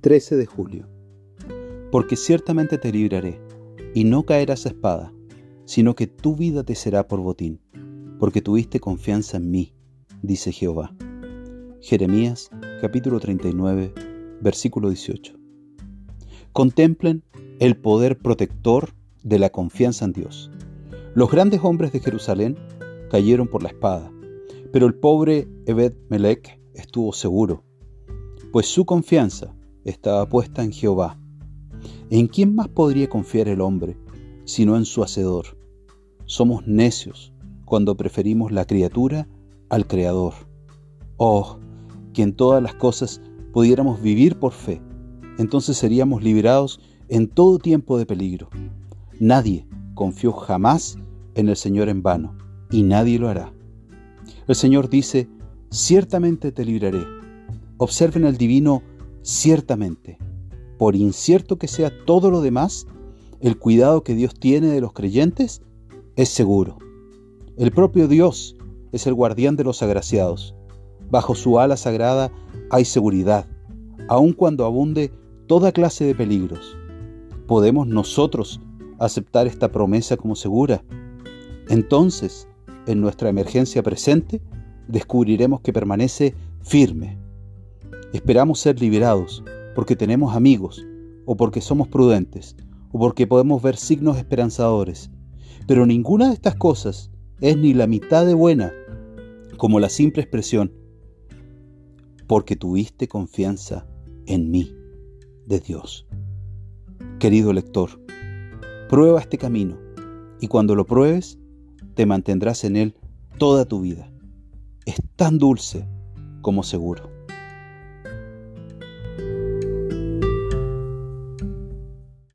13 de julio. Porque ciertamente te libraré, y no caerás a espada, sino que tu vida te será por botín, porque tuviste confianza en mí, dice Jehová. Jeremías capítulo 39, versículo 18. Contemplen el poder protector de la confianza en Dios. Los grandes hombres de Jerusalén cayeron por la espada, pero el pobre Ebed Melech estuvo seguro, pues su confianza estaba puesta en Jehová. ¿En quién más podría confiar el hombre sino en su Hacedor? Somos necios cuando preferimos la criatura al Creador. Oh, que en todas las cosas pudiéramos vivir por fe, entonces seríamos liberados en todo tiempo de peligro. Nadie confió jamás en el Señor en vano, y nadie lo hará. El Señor dice, ciertamente te libraré. Observen el divino ciertamente. Por incierto que sea todo lo demás, el cuidado que Dios tiene de los creyentes es seguro. El propio Dios es el guardián de los agraciados. Bajo su ala sagrada hay seguridad, aun cuando abunde toda clase de peligros. ¿Podemos nosotros aceptar esta promesa como segura? Entonces, en nuestra emergencia presente, descubriremos que permanece firme. Esperamos ser liberados porque tenemos amigos, o porque somos prudentes, o porque podemos ver signos esperanzadores. Pero ninguna de estas cosas es ni la mitad de buena como la simple expresión, porque tuviste confianza en mí, de Dios. Querido lector, prueba este camino y cuando lo pruebes, te mantendrás en él toda tu vida. Es tan dulce como seguro.